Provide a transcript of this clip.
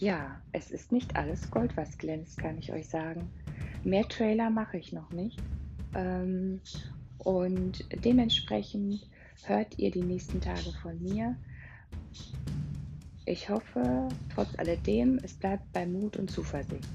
Ja, es ist nicht alles Gold, was glänzt, kann ich euch sagen. Mehr Trailer mache ich noch nicht. Ähm, und dementsprechend hört ihr die nächsten Tage von mir. Ich hoffe, trotz alledem, es bleibt bei Mut und Zuversicht.